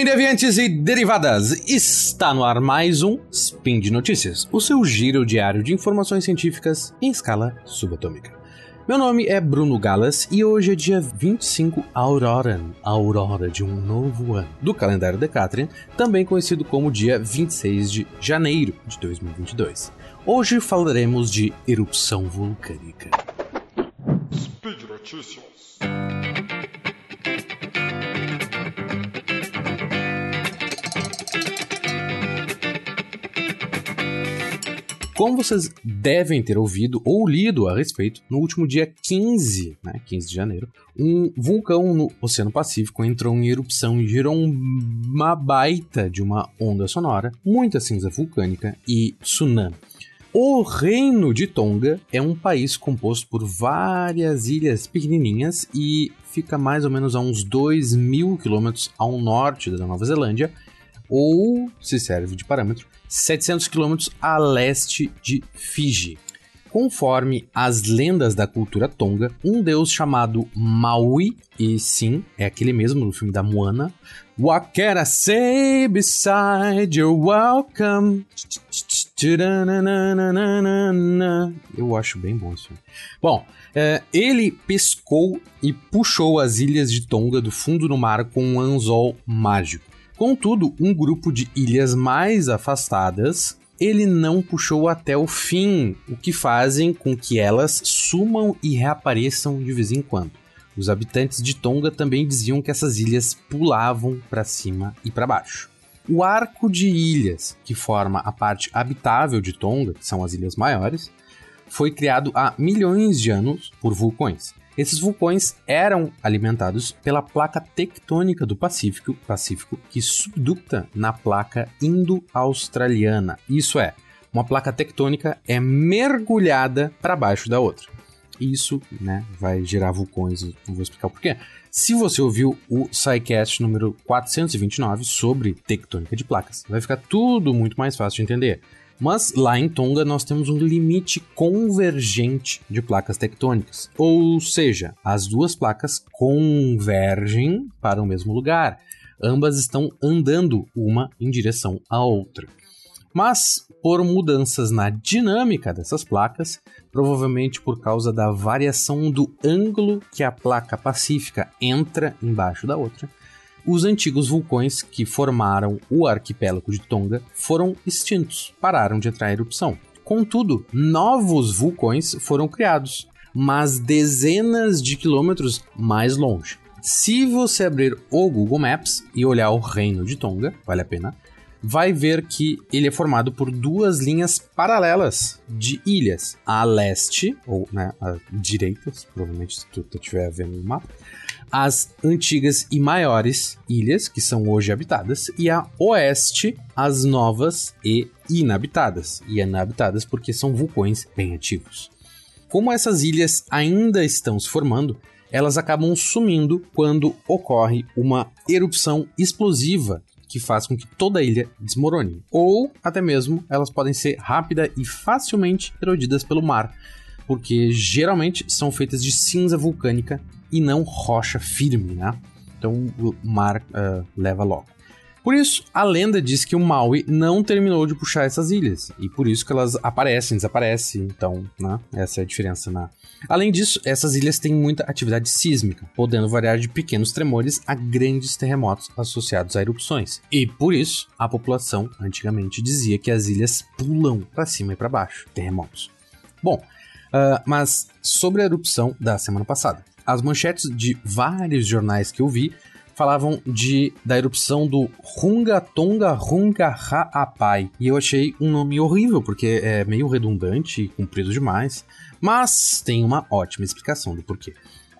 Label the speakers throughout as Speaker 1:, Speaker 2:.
Speaker 1: bem, deviantes e derivadas? Está no ar mais um Spin de Notícias, o seu giro diário de informações científicas em escala subatômica. Meu nome é Bruno Galas e hoje é dia 25 Aurora, Aurora de um novo ano, do calendário Decatrian, também conhecido como dia 26 de janeiro de 2022. Hoje falaremos de erupção vulcânica.
Speaker 2: Speed Notícias.
Speaker 1: Como vocês devem ter ouvido ou lido a respeito, no último dia 15, né, 15 de janeiro, um vulcão no Oceano Pacífico entrou em erupção e gerou uma baita de uma onda sonora, muita cinza vulcânica e tsunami. O Reino de Tonga é um país composto por várias ilhas pequenininhas e fica mais ou menos a uns 2 mil quilômetros ao norte da Nova Zelândia, ou, se serve de parâmetro, 700 quilômetros a leste de Fiji. Conforme as lendas da cultura tonga, um deus chamado Maui, e sim, é aquele mesmo do filme da Moana, I say beside your welcome? Eu acho bem bom isso. Bom, ele pescou e puxou as ilhas de Tonga do fundo do mar com um anzol mágico. Contudo, um grupo de ilhas mais afastadas ele não puxou até o fim, o que fazem com que elas sumam e reapareçam de vez em quando. Os habitantes de Tonga também diziam que essas ilhas pulavam para cima e para baixo. O arco de ilhas, que forma a parte habitável de Tonga, que são as ilhas maiores, foi criado há milhões de anos por vulcões. Esses vulcões eram alimentados pela placa tectônica do Pacífico, Pacífico que subducta na placa indo-australiana. Isso é, uma placa tectônica é mergulhada para baixo da outra. Isso, né, vai gerar vulcões, não vou explicar porquê. Se você ouviu o SciCast número 429 sobre tectônica de placas, vai ficar tudo muito mais fácil de entender. Mas lá em Tonga nós temos um limite convergente de placas tectônicas, ou seja, as duas placas convergem para o mesmo lugar. Ambas estão andando uma em direção à outra. Mas por mudanças na dinâmica dessas placas, provavelmente por causa da variação do ângulo que a placa pacífica entra embaixo da outra, os antigos vulcões que formaram o arquipélago de Tonga foram extintos, pararam de entrar em erupção. Contudo, novos vulcões foram criados, mas dezenas de quilômetros mais longe. Se você abrir o Google Maps e olhar o reino de Tonga, vale a pena, vai ver que ele é formado por duas linhas paralelas de ilhas. A leste, ou né, a direita, provavelmente se tu estiver vendo o mapa, as antigas e maiores ilhas, que são hoje habitadas, e a oeste, as novas e inabitadas. E inabitadas porque são vulcões bem ativos. Como essas ilhas ainda estão se formando, elas acabam sumindo quando ocorre uma erupção explosiva que faz com que toda a ilha desmorone. Ou até mesmo elas podem ser rápida e facilmente erodidas pelo mar, porque geralmente são feitas de cinza vulcânica e não rocha firme, né? Então o mar uh, leva logo. Por isso, a lenda diz que o Maui não terminou de puxar essas ilhas, e por isso que elas aparecem, desaparecem, então, né? Essa é a diferença na... Além disso, essas ilhas têm muita atividade sísmica, podendo variar de pequenos tremores a grandes terremotos associados a erupções. E por isso, a população antigamente dizia que as ilhas pulam para cima e para baixo, terremotos. Bom, uh, mas sobre a erupção da semana passada as manchetes de vários jornais que eu vi falavam de da erupção do Runga Tonga Runga Ha'apai. E eu achei um nome horrível, porque é meio redundante e comprido demais. Mas tem uma ótima explicação do porquê.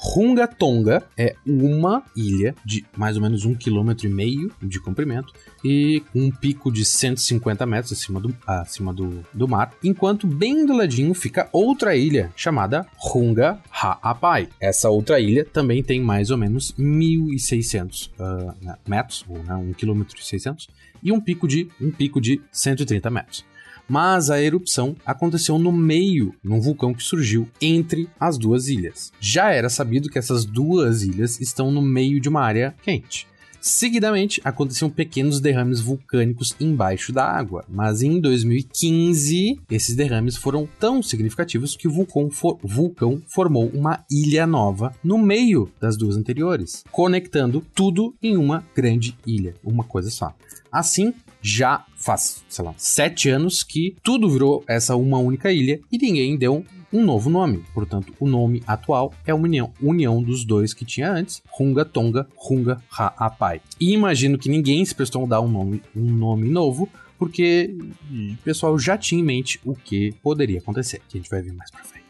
Speaker 1: Runga Tonga é uma ilha de mais ou menos um quilômetro e meio de comprimento e um pico de 150 metros acima do, acima do, do mar, enquanto bem do ladinho fica outra ilha chamada Runga Ha'apai. Essa outra ilha também tem mais ou menos 1.600 uh, ah, metros, ou né, 1 km e 600, e um pico de um pico de 130 metros mas a erupção aconteceu no meio, num vulcão que surgiu entre as duas ilhas. Já era sabido que essas duas ilhas estão no meio de uma área quente. Seguidamente, aconteciam pequenos derrames vulcânicos embaixo da água, mas em 2015 esses derrames foram tão significativos que o vulcão, for vulcão formou uma ilha nova no meio das duas anteriores, conectando tudo em uma grande ilha, uma coisa só. Assim, já faz, sei lá, sete anos que tudo virou essa uma única ilha e ninguém deu um novo nome. Portanto, o nome atual é a união, união dos dois que tinha antes, Runga Tonga, Runga Ha'apai. E imagino que ninguém se prestou a dar um nome, um nome novo, porque o pessoal já tinha em mente o que poderia acontecer, que a gente vai ver mais pra frente.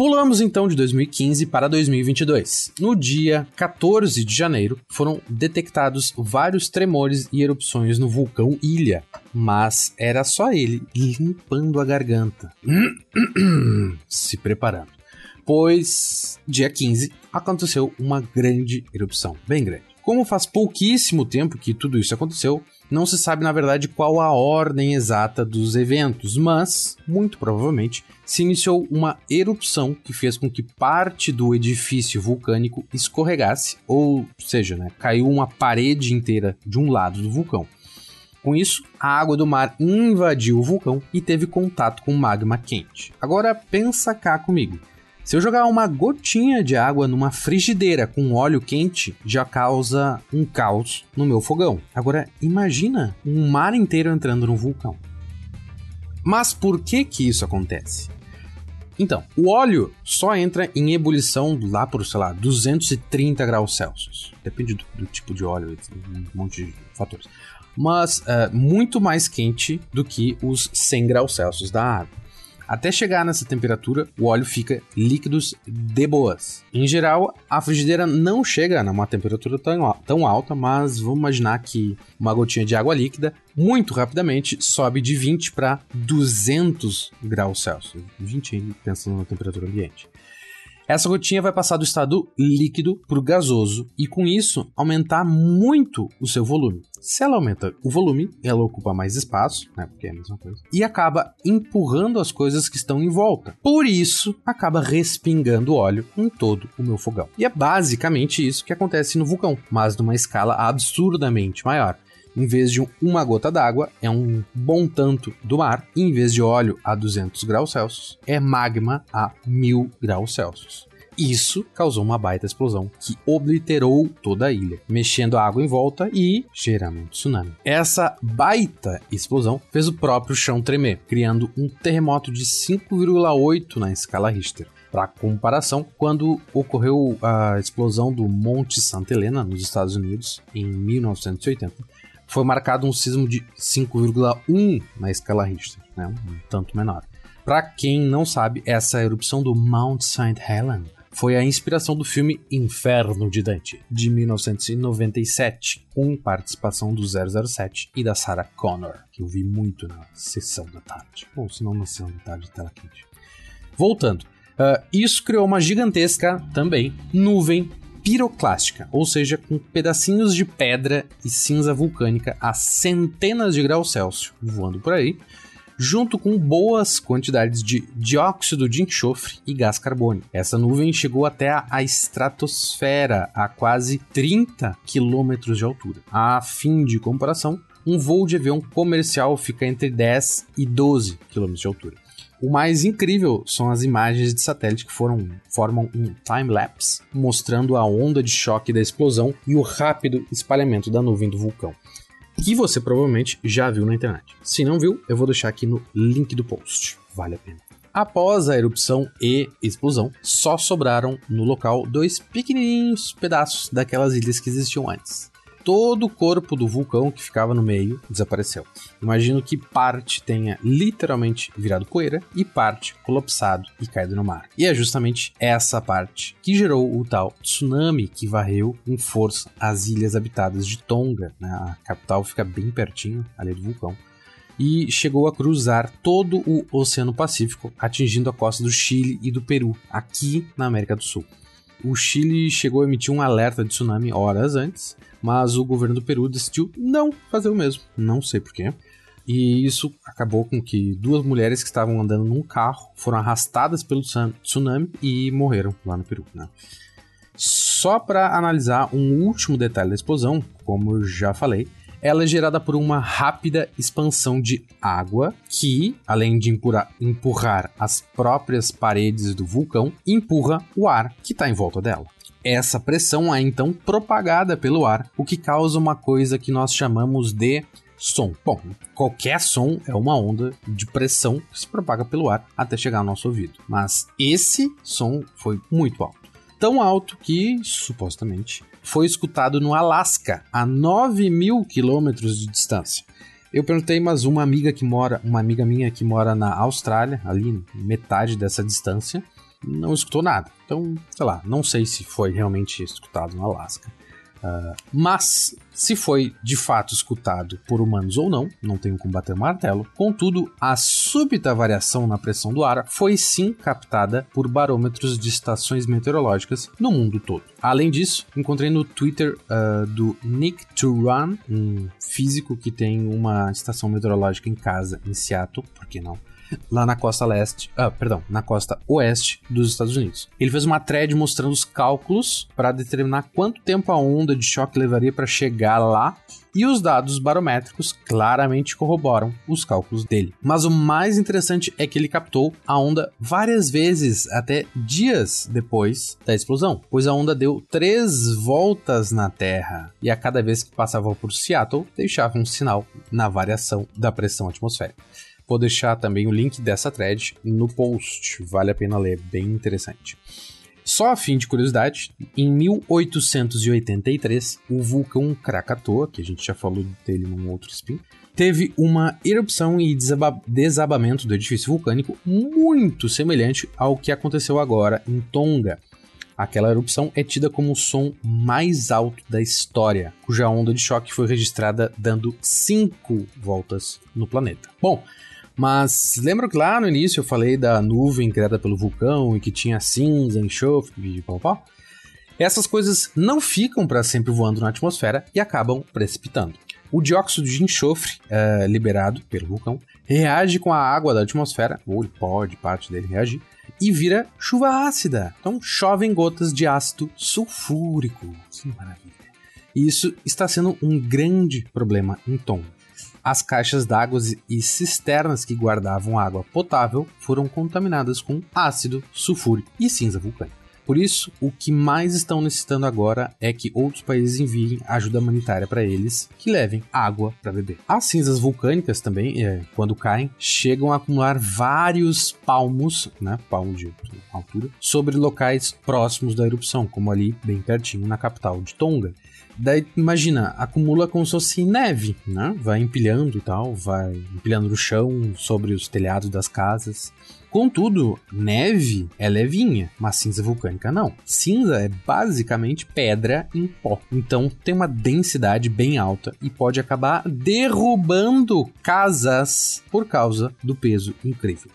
Speaker 1: Pulamos então de 2015 para 2022. No dia 14 de janeiro, foram detectados vários tremores e erupções no vulcão Ilha, mas era só ele limpando a garganta, se preparando. Pois, dia 15, aconteceu uma grande erupção, bem grande. Como faz pouquíssimo tempo que tudo isso aconteceu, não se sabe, na verdade, qual a ordem exata dos eventos, mas, muito provavelmente, se iniciou uma erupção que fez com que parte do edifício vulcânico escorregasse, ou seja, né, caiu uma parede inteira de um lado do vulcão. Com isso, a água do mar invadiu o vulcão e teve contato com magma quente. Agora pensa cá comigo. Se eu jogar uma gotinha de água numa frigideira com óleo quente, já causa um caos no meu fogão. Agora imagina um mar inteiro entrando no vulcão. Mas por que que isso acontece? Então, o óleo só entra em ebulição lá por, sei lá, 230 graus Celsius. Depende do, do tipo de óleo, um monte de fatores. Mas uh, muito mais quente do que os 100 graus Celsius da água. Até chegar nessa temperatura, o óleo fica líquidos de boas. Em geral, a frigideira não chega numa temperatura tão, tão alta, mas vamos imaginar que uma gotinha de água líquida muito rapidamente sobe de 20 para 200 graus Celsius. 20 pensando na temperatura ambiente. Essa gotinha vai passar do estado líquido para o gasoso e, com isso, aumentar muito o seu volume. Se ela aumenta o volume, ela ocupa mais espaço, né, porque é a mesma coisa, e acaba empurrando as coisas que estão em volta. Por isso, acaba respingando óleo em todo o meu fogão. E é basicamente isso que acontece no vulcão, mas numa escala absurdamente maior. Em vez de uma gota d'água, é um bom tanto do mar. E em vez de óleo a 200 graus Celsius, é magma a 1000 graus Celsius. Isso causou uma baita explosão que obliterou toda a ilha, mexendo a água em volta e gerando um tsunami. Essa baita explosão fez o próprio chão tremer, criando um terremoto de 5,8 na escala Richter. Para comparação, quando ocorreu a explosão do Monte Santa Helena, nos Estados Unidos, em 1980, foi marcado um sismo de 5,1 na escala Richter, né? um tanto menor. Para quem não sabe, essa erupção do Mount St. Helena foi a inspiração do filme Inferno de Dante, de 1997, com participação do 007 e da Sarah Connor, que eu vi muito na sessão da tarde, ou se não na sessão da tarde, tela quente. Voltando, uh, isso criou uma gigantesca, também, nuvem piroclástica, ou seja, com pedacinhos de pedra e cinza vulcânica a centenas de graus Celsius voando por aí, junto com boas quantidades de dióxido de enxofre e gás carbônico. Essa nuvem chegou até a estratosfera a quase 30 quilômetros de altura. A fim de comparação, um voo de avião comercial fica entre 10 e 12 quilômetros de altura. O mais incrível são as imagens de satélite que foram, formam um time-lapse, mostrando a onda de choque da explosão e o rápido espalhamento da nuvem do vulcão, que você provavelmente já viu na internet. Se não viu, eu vou deixar aqui no link do post. Vale a pena. Após a erupção e explosão, só sobraram no local dois pequenininhos pedaços daquelas ilhas que existiam antes todo o corpo do vulcão que ficava no meio desapareceu. Imagino que parte tenha literalmente virado poeira e parte colapsado e caído no mar. E é justamente essa parte que gerou o tal tsunami que varreu em força as ilhas habitadas de Tonga. Né? A capital fica bem pertinho ali do vulcão e chegou a cruzar todo o Oceano Pacífico, atingindo a costa do Chile e do Peru, aqui na América do Sul. O Chile chegou a emitir um alerta de tsunami horas antes, mas o governo do Peru decidiu não fazer o mesmo. Não sei porquê. E isso acabou com que duas mulheres que estavam andando num carro foram arrastadas pelo tsunami e morreram lá no Peru. Né? Só para analisar um último detalhe da explosão, como eu já falei, ela é gerada por uma rápida expansão de água que, além de empurrar, empurrar as próprias paredes do vulcão, empurra o ar que está em volta dela. Essa pressão é então propagada pelo ar, o que causa uma coisa que nós chamamos de som. Bom, qualquer som é uma onda de pressão que se propaga pelo ar até chegar ao nosso ouvido. Mas esse som foi muito alto. Tão alto que, supostamente, foi escutado no Alasca, a 9 mil quilômetros de distância. Eu perguntei, mas uma amiga que mora, uma amiga minha que mora na Austrália, ali metade dessa distância, não escutou nada. Então, sei lá, não sei se foi realmente escutado no Alasca. Uh, mas, se foi de fato escutado por humanos ou não, não tenho como bater o martelo. Contudo, a súbita variação na pressão do ar foi sim captada por barômetros de estações meteorológicas no mundo todo. Além disso, encontrei no Twitter uh, do Nick Turan, um físico que tem uma estação meteorológica em casa em Seattle, por que não? Lá na costa leste, ah, perdão, na costa oeste dos Estados Unidos. Ele fez uma thread mostrando os cálculos para determinar quanto tempo a onda de choque levaria para chegar lá e os dados barométricos claramente corroboram os cálculos dele. Mas o mais interessante é que ele captou a onda várias vezes, até dias depois da explosão, pois a onda deu três voltas na Terra e a cada vez que passava por Seattle deixava um sinal na variação da pressão atmosférica. Vou deixar também o link dessa thread no post, vale a pena ler, bem interessante. Só a fim de curiosidade, em 1883, o vulcão Krakatoa, que a gente já falou dele num outro spin, teve uma erupção e desaba desabamento do edifício vulcânico muito semelhante ao que aconteceu agora em Tonga. Aquela erupção é tida como o som mais alto da história, cuja onda de choque foi registrada dando 5 voltas no planeta. Bom, mas lembra que lá no início eu falei da nuvem criada pelo vulcão e que tinha cinza, enxofre e pau, Essas coisas não ficam para sempre voando na atmosfera e acabam precipitando. O dióxido de enxofre é, liberado pelo vulcão reage com a água da atmosfera, ou ele pode, parte dele reagir, e vira chuva ácida. Então chovem gotas de ácido sulfúrico. Que maravilha. E isso está sendo um grande problema em Tom. As caixas d'água e cisternas que guardavam água potável foram contaminadas com ácido sulfúrico e cinza vulcânica. Por isso, o que mais estão necessitando agora é que outros países enviem ajuda humanitária para eles que levem água para beber. As cinzas vulcânicas também, é, quando caem, chegam a acumular vários palmos, né, palmo de altura, sobre locais próximos da erupção, como ali bem pertinho na capital de Tonga. Daí, imagina, acumula como se fosse neve, né? Vai empilhando e tal, vai empilhando no chão, sobre os telhados das casas. Contudo, neve é levinha, mas cinza vulcânica não. Cinza é basicamente pedra em pó. Então tem uma densidade bem alta e pode acabar derrubando casas por causa do peso incrível.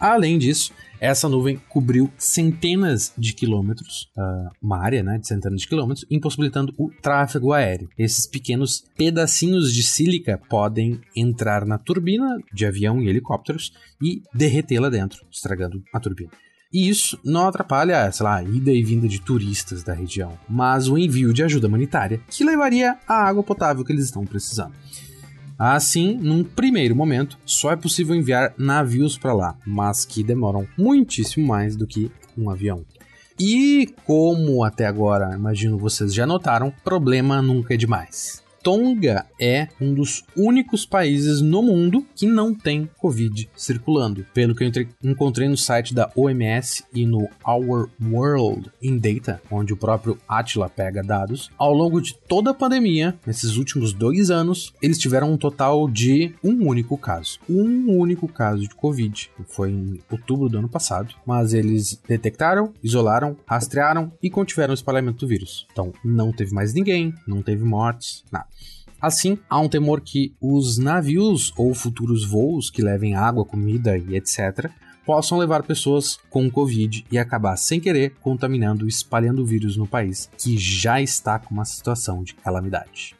Speaker 1: Além disso, essa nuvem cobriu centenas de quilômetros, uh, uma área né, de centenas de quilômetros, impossibilitando o tráfego aéreo. Esses pequenos pedacinhos de sílica podem entrar na turbina de avião e helicópteros e derretê-la dentro, estragando a turbina. E isso não atrapalha, sei lá, a ida e vinda de turistas da região, mas o envio de ajuda humanitária que levaria a água potável que eles estão precisando. Assim, num primeiro momento, só é possível enviar navios para lá, mas que demoram muitíssimo mais do que um avião. E como até agora, imagino vocês já notaram, problema nunca é demais. Tonga é um dos únicos países no mundo que não tem Covid circulando, pelo que eu encontrei no site da OMS e no Our World in Data, onde o próprio Atila pega dados. Ao longo de toda a pandemia, nesses últimos dois anos, eles tiveram um total de um único caso. Um único caso de Covid. Foi em outubro do ano passado, mas eles detectaram, isolaram, rastrearam e contiveram o espalhamento do vírus. Então, não teve mais ninguém, não teve mortes, nada. Assim, há um temor que os navios ou futuros voos que levem água, comida e etc. possam levar pessoas com Covid e acabar sem querer contaminando e espalhando o vírus no país, que já está com uma situação de calamidade.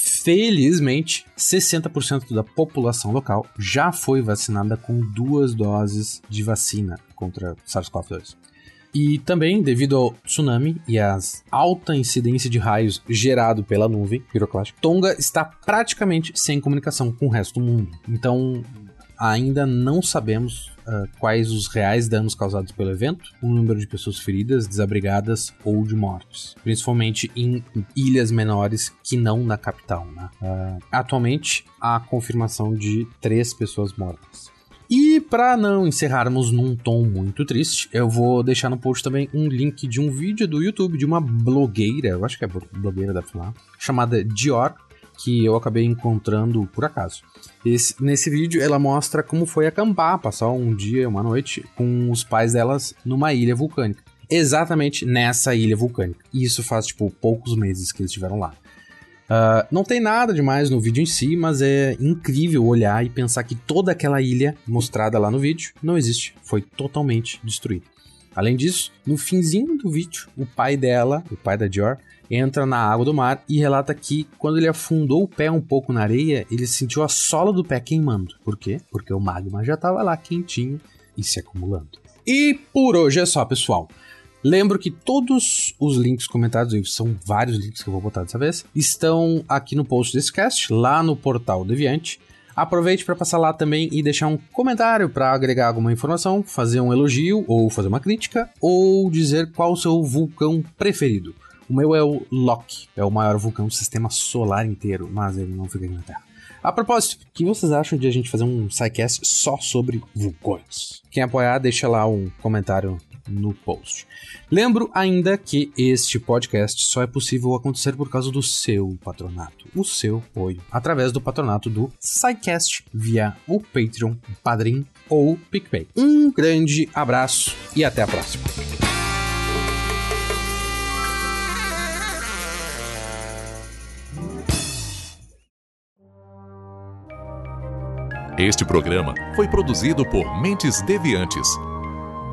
Speaker 1: Felizmente, 60% da população local já foi vacinada com duas doses de vacina contra SARS-CoV-2. E também, devido ao tsunami e à alta incidência de raios gerado pela nuvem piroclástica, Tonga está praticamente sem comunicação com o resto do mundo. Então, ainda não sabemos uh, quais os reais danos causados pelo evento, o número de pessoas feridas, desabrigadas ou de mortes, principalmente em ilhas menores que não na capital. Né? Uh, atualmente, há confirmação de três pessoas mortas. E para não encerrarmos num tom muito triste, eu vou deixar no post também um link de um vídeo do YouTube de uma blogueira, eu acho que é blogueira da falar, chamada Dior, que eu acabei encontrando por acaso. Esse, nesse vídeo ela mostra como foi acampar, passar um dia, uma noite com os pais delas numa ilha vulcânica. Exatamente nessa ilha vulcânica. E isso faz, tipo, poucos meses que eles estiveram lá. Uh, não tem nada demais no vídeo em si, mas é incrível olhar e pensar que toda aquela ilha mostrada lá no vídeo não existe, foi totalmente destruída. Além disso, no finzinho do vídeo, o pai dela, o pai da Dior, entra na água do mar e relata que quando ele afundou o pé um pouco na areia, ele sentiu a sola do pé queimando. Por quê? Porque o magma já estava lá quentinho e se acumulando. E por hoje é só, pessoal. Lembro que todos os links comentados, são vários links que eu vou botar dessa vez, estão aqui no post desse cast, lá no portal Deviante. Aproveite para passar lá também e deixar um comentário para agregar alguma informação, fazer um elogio ou fazer uma crítica, ou dizer qual o seu vulcão preferido. O meu é o Loki, é o maior vulcão do sistema solar inteiro, mas ele não fica aqui na Terra. A propósito, o que vocês acham de a gente fazer um sidecast só sobre vulcões? Quem apoiar, deixa lá um comentário no post. Lembro ainda que este podcast só é possível acontecer por causa do seu patronato, o seu apoio, através do patronato do SciCast via o Patreon, Padrim ou PicPay. Um grande abraço e até a próxima.
Speaker 3: Este programa foi produzido por Mentes Deviantes.